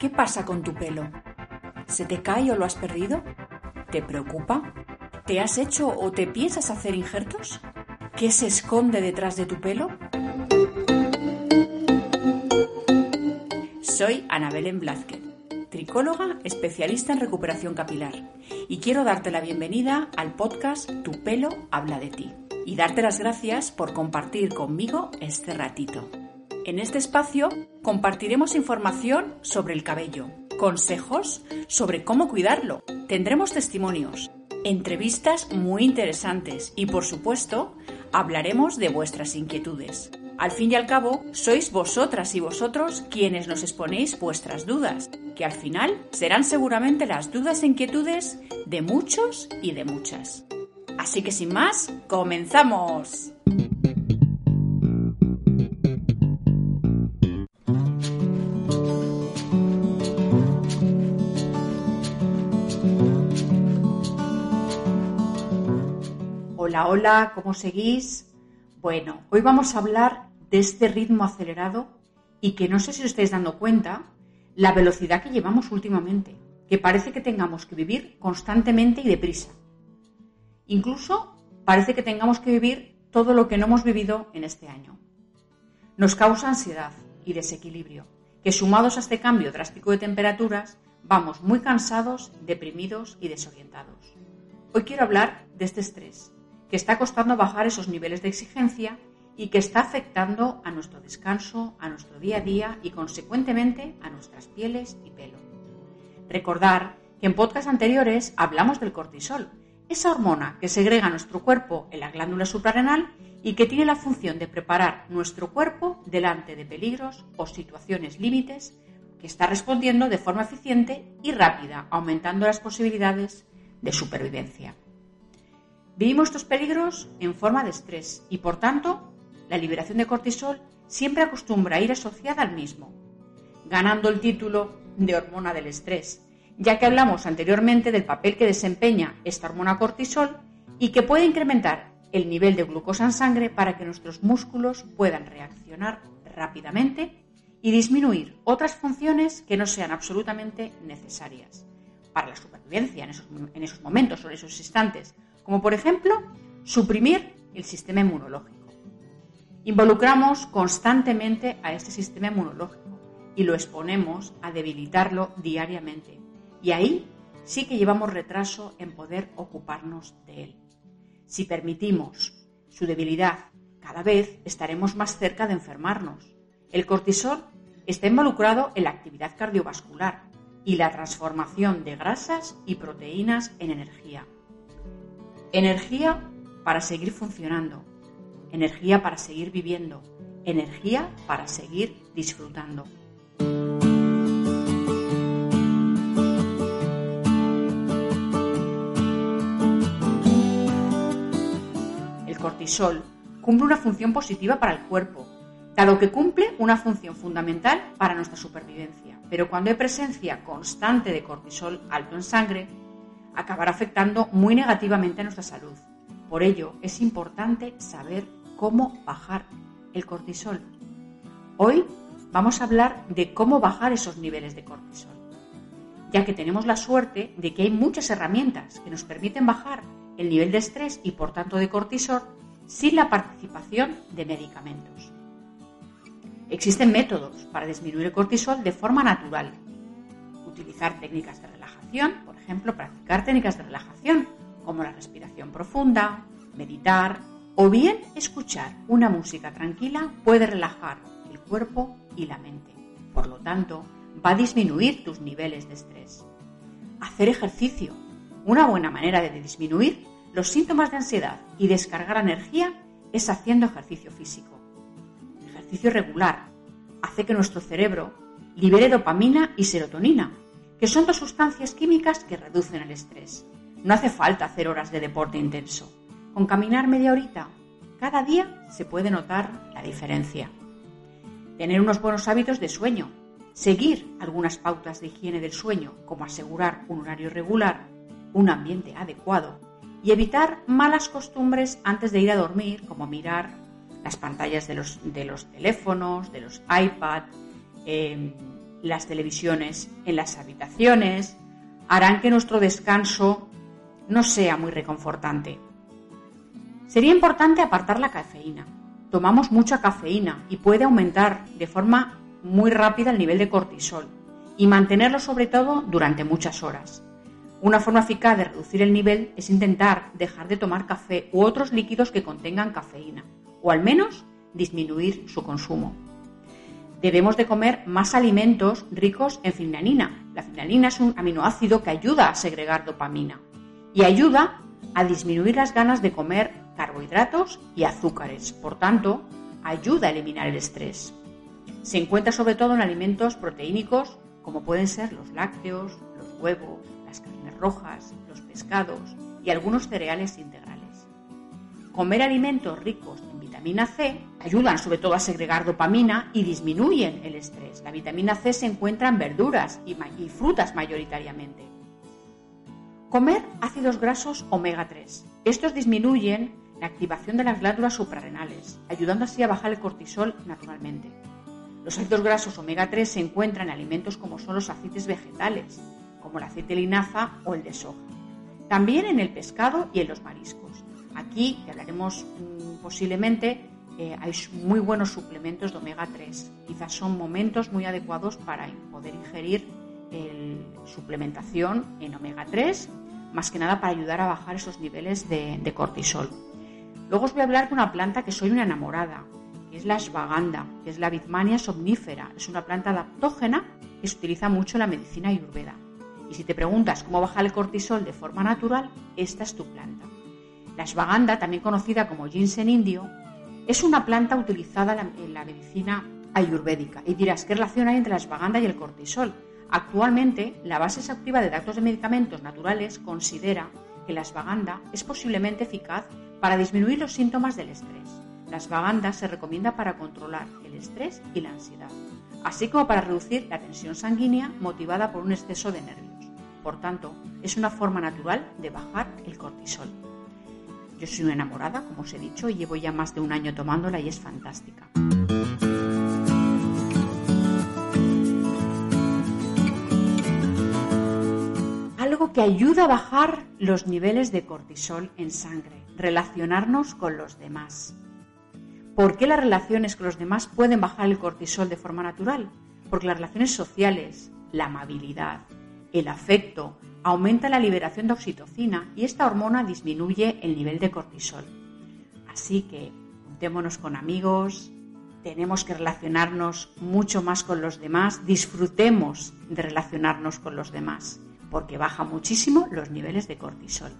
¿Qué pasa con tu pelo? ¿Se te cae o lo has perdido? ¿Te preocupa? ¿Te has hecho o te piensas hacer injertos? ¿Qué se esconde detrás de tu pelo? Soy Ana Belén Blázquez, tricóloga especialista en recuperación capilar, y quiero darte la bienvenida al podcast Tu pelo habla de ti, y darte las gracias por compartir conmigo este ratito. En este espacio compartiremos información sobre el cabello, consejos sobre cómo cuidarlo, tendremos testimonios, entrevistas muy interesantes y por supuesto hablaremos de vuestras inquietudes. Al fin y al cabo, sois vosotras y vosotros quienes nos exponéis vuestras dudas, que al final serán seguramente las dudas e inquietudes de muchos y de muchas. Así que sin más, comenzamos. Hola, hola, ¿cómo seguís? Bueno, hoy vamos a hablar de este ritmo acelerado y que no sé si os estáis dando cuenta la velocidad que llevamos últimamente, que parece que tengamos que vivir constantemente y deprisa. Incluso parece que tengamos que vivir todo lo que no hemos vivido en este año. Nos causa ansiedad y desequilibrio, que sumados a este cambio drástico de temperaturas, vamos muy cansados, deprimidos y desorientados. Hoy quiero hablar de este estrés, que está costando bajar esos niveles de exigencia y que está afectando a nuestro descanso, a nuestro día a día y consecuentemente a nuestras pieles y pelo. Recordar que en podcasts anteriores hablamos del cortisol, esa hormona que segrega nuestro cuerpo en la glándula suprarrenal y que tiene la función de preparar nuestro cuerpo delante de peligros o situaciones límites que está respondiendo de forma eficiente y rápida, aumentando las posibilidades de supervivencia. Vivimos estos peligros en forma de estrés y, por tanto, la liberación de cortisol siempre acostumbra a ir asociada al mismo, ganando el título de hormona del estrés, ya que hablamos anteriormente del papel que desempeña esta hormona cortisol y que puede incrementar el nivel de glucosa en sangre para que nuestros músculos puedan reaccionar rápidamente y disminuir otras funciones que no sean absolutamente necesarias para la supervivencia en esos, en esos momentos o en esos instantes, como por ejemplo suprimir el sistema inmunológico. Involucramos constantemente a este sistema inmunológico y lo exponemos a debilitarlo diariamente. Y ahí sí que llevamos retraso en poder ocuparnos de él. Si permitimos su debilidad, cada vez estaremos más cerca de enfermarnos. El cortisol está involucrado en la actividad cardiovascular y la transformación de grasas y proteínas en energía. Energía para seguir funcionando, energía para seguir viviendo, energía para seguir disfrutando. El cortisol cumple una función positiva para el cuerpo, dado que cumple una función fundamental para nuestra supervivencia. Pero cuando hay presencia constante de cortisol alto en sangre, acabará afectando muy negativamente a nuestra salud. Por ello, es importante saber cómo bajar el cortisol. Hoy vamos a hablar de cómo bajar esos niveles de cortisol, ya que tenemos la suerte de que hay muchas herramientas que nos permiten bajar el nivel de estrés y por tanto de cortisol sin la participación de medicamentos. Existen métodos para disminuir el cortisol de forma natural. Utilizar técnicas de relajación, ejemplo, practicar técnicas de relajación como la respiración profunda, meditar, o bien escuchar una música tranquila puede relajar el cuerpo y la mente. Por lo tanto, va a disminuir tus niveles de estrés. Hacer ejercicio. Una buena manera de disminuir los síntomas de ansiedad y descargar energía es haciendo ejercicio físico. ejercicio regular, hace que nuestro cerebro libere dopamina y serotonina, que son dos sustancias químicas que reducen el estrés. No hace falta hacer horas de deporte intenso. Con caminar media horita cada día se puede notar la diferencia. Tener unos buenos hábitos de sueño, seguir algunas pautas de higiene del sueño, como asegurar un horario regular, un ambiente adecuado y evitar malas costumbres antes de ir a dormir, como mirar las pantallas de los, teléfonos, de los iPad, eh, las televisiones en las habitaciones, harán que nuestro descanso no sea muy reconfortante. Sería importante apartar la cafeína. Tomamos mucha cafeína y puede aumentar de forma muy rápida el nivel de cortisol y mantenerlo sobre todo durante muchas horas. Una forma eficaz de reducir el nivel es intentar dejar de tomar café u otros líquidos que contengan cafeína o al menos disminuir su consumo. Debemos de comer más alimentos ricos en finlanina. La finlanina es un aminoácido que ayuda a segregar dopamina y ayuda a disminuir las ganas de comer carbohidratos y azúcares. Por tanto, ayuda a eliminar el estrés. Se encuentra sobre todo en alimentos proteínicos como pueden ser los lácteos, los huevos, las carnes rojas, los pescados y algunos cereales integrales. Comer alimentos ricos vitamina C ayudan sobre todo a segregar dopamina y disminuyen el estrés. La vitamina C se encuentra en verduras y, frutas mayoritariamente. Comer ácidos grasos omega 3. Estos disminuyen la activación de las glándulas suprarrenales, ayudando así a bajar el cortisol naturalmente. Los ácidos grasos omega 3 se encuentran en alimentos como son los aceites vegetales, como el aceite de linaza o el de soja. También en el pescado y en los mariscos. Aquí, hablaremos mm, posiblemente, eh, hay muy buenos suplementos de omega 3. Quizás son momentos muy adecuados para poder ingerir suplementación en omega 3, más que nada para ayudar a bajar esos niveles de, cortisol. Luego os voy a hablar de una planta que soy una enamorada, que es la ashwagandha, que es la Bithmania somnífera. Es una planta adaptógena que se utiliza mucho en la medicina ayurveda. Y si te preguntas cómo bajar el cortisol de forma natural, esta es tu planta. La ashwagandha, también conocida como ginseng indio, es una planta utilizada en la medicina ayurvédica. Y dirás, ¿qué relación hay entre la ashwagandha y el cortisol? Actualmente, la base exhaustiva de datos de medicamentos naturales considera que la ashwagandha es posiblemente eficaz para disminuir los síntomas del estrés. La ashwagandha se recomienda para controlar el estrés y la ansiedad, así como para reducir la tensión sanguínea motivada por un exceso de nervios. Por tanto, es una forma natural de bajar el cortisol. Yo soy una enamorada, como os he dicho, y llevo ya más de un año tomándola y es fantástica. Algo que ayuda a bajar los niveles de cortisol en sangre, relacionarnos con los demás. ¿Por qué las relaciones con los demás pueden bajar el cortisol de forma natural? Porque las relaciones sociales, la amabilidad, el afecto, aumenta la liberación de oxitocina y esta hormona disminuye el nivel de cortisol. Así que juntémonos con amigos, tenemos que relacionarnos mucho más con los demás, disfrutemos de relacionarnos con los demás, porque baja muchísimo los niveles de cortisol.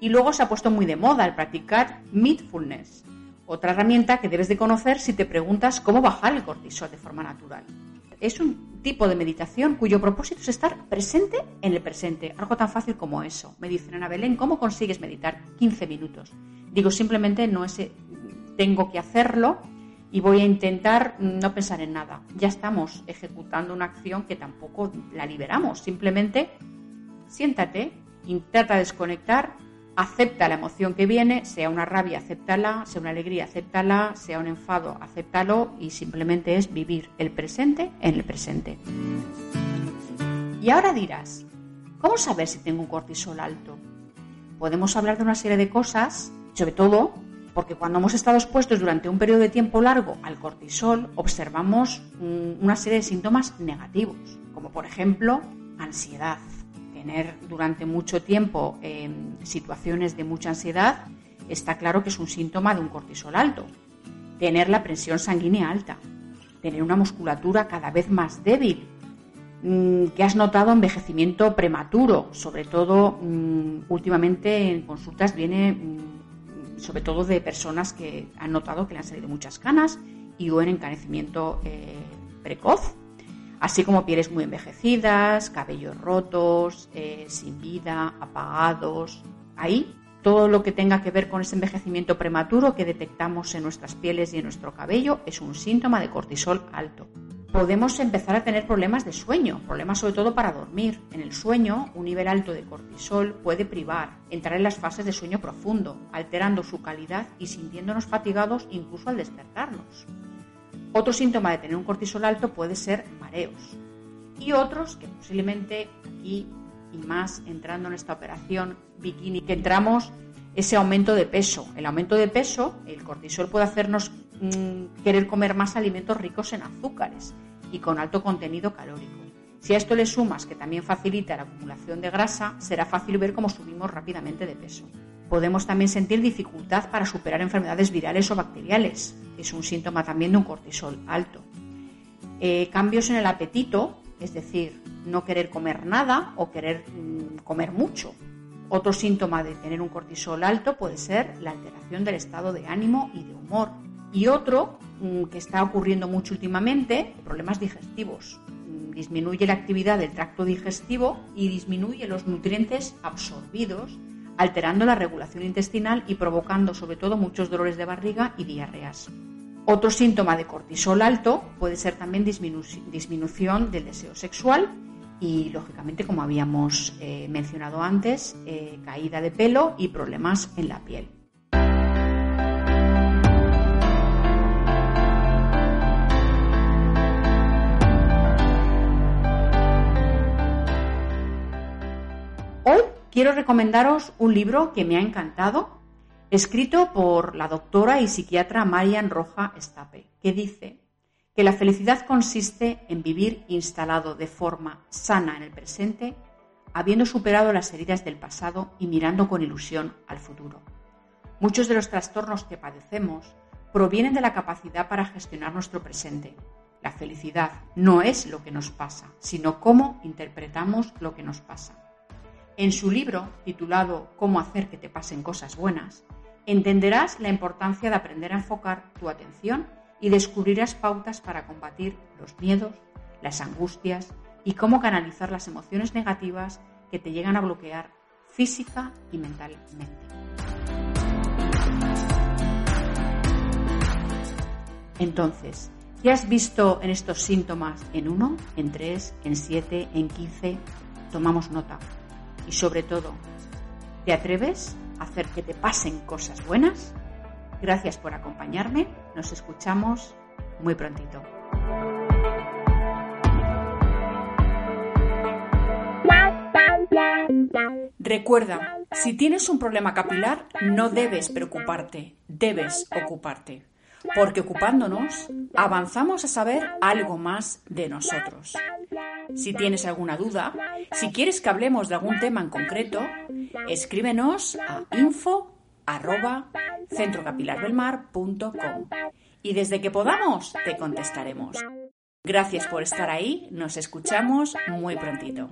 Y luego se ha puesto muy de moda el practicar mindfulness, otra herramienta que debes de conocer si te preguntas cómo bajar el cortisol de forma natural es un tipo de meditación cuyo propósito es estar presente en el presente, algo tan fácil como eso. Me dicen, Ana Belén, ¿cómo consigues meditar 15 minutos? Digo, simplemente no es, tengo que hacerlo y voy a intentar no pensar en nada. Ya estamos ejecutando una acción que tampoco la liberamos, simplemente siéntate, intenta desconectar acepta la emoción que viene, sea una rabia, acéptala, sea una alegría, acéptala, sea un enfado, acéptalo y simplemente es vivir el presente en el presente. Y ahora dirás, ¿cómo saber si tengo un cortisol alto? Podemos hablar de una serie de cosas, sobre todo porque cuando hemos estado expuestos durante un periodo de tiempo largo al cortisol, observamos una serie de síntomas negativos, como por ejemplo ansiedad, tener durante mucho tiempo em, situaciones de mucha ansiedad, está claro que es un síntoma de un cortisol alto. Tener la presión sanguínea alta, tener una musculatura cada vez más débil, mm, que has notado envejecimiento prematuro, sobre todo mm, últimamente en consultas viene mm, sobre todo de personas que han notado que le han salido muchas canas y o en encanecimiento eh, precoz, así como pieles muy envejecidas, cabellos rotos, eh, sin vida, apagados. Ahí todo lo que tenga que ver con ese envejecimiento prematuro que detectamos en nuestras pieles y en nuestro cabello es un síntoma de cortisol alto podemos empezar a tener problemas de sueño, problemas sobre todo para dormir. En el sueño, un nivel alto de cortisol puede privar, entrar en las fases de sueño profundo, alterando su calidad y sintiéndonos fatigados incluso al despertarnos. Otro síntoma de tener un cortisol alto puede ser mareos. Y otros que posiblemente aquí y más entrando en esta operación bikini que entramos ese aumento de peso. El aumento de peso, el cortisol puede hacernos mm, querer comer más alimentos ricos en azúcares y con alto contenido calórico. Si a esto le sumas que también facilita la acumulación de grasa, será fácil ver cómo subimos rápidamente de peso. Podemos también sentir dificultad para superar enfermedades virales o bacteriales. Es un síntoma también de un cortisol alto. Eh, cambios en el apetito, es decir, no querer comer nada o querer mm, comer mucho. Otro síntoma de tener un cortisol alto puede ser la alteración del estado de ánimo y de humor. Y otro mm, que está ocurriendo mucho últimamente, problemas digestivos. Mm, disminuye la actividad del tracto digestivo y disminuye los nutrientes absorbidos, alterando la regulación intestinal y provocando sobre todo muchos dolores de barriga y diarreas. Otro síntoma de cortisol alto puede ser también disminución del deseo sexual y lógicamente, como habíamos eh, mencionado antes, eh, caída de pelo y problemas en la piel. Quiero recomendaros un libro que me ha encantado, escrito por la doctora y psiquiatra Marian Roja Estape, que dice que la felicidad consiste en vivir instalado de forma sana en el presente, habiendo superado las heridas del pasado y mirando con ilusión al futuro. Muchos de los trastornos que padecemos provienen de la capacidad para gestionar nuestro presente. La felicidad no es lo que nos pasa, sino cómo interpretamos lo que nos pasa. En su libro, titulado Cómo hacer que te pasen cosas buenas, entenderás la importancia de aprender a enfocar tu atención y descubrirás pautas para combatir los miedos, las angustias y cómo canalizar las emociones negativas que te llegan a bloquear física y mentalmente. Entonces, ¿qué has visto en estos síntomas en 1, en 3, en 7, en 15? Tomamos nota. Y sobre todo, ¿te atreves a hacer que te pasen cosas buenas? Gracias por acompañarme. Nos escuchamos muy prontito. Recuerda, si tienes un problema capilar, no debes preocuparte, debes ocuparte, porque ocupándonos avanzamos a saber algo más de nosotros. Si tienes alguna duda, si quieres que hablemos de algún tema en concreto, escríbenos a info arroba centrocapilardelmar.com y desde que podamos te contestaremos. Gracias por estar ahí, nos escuchamos muy prontito.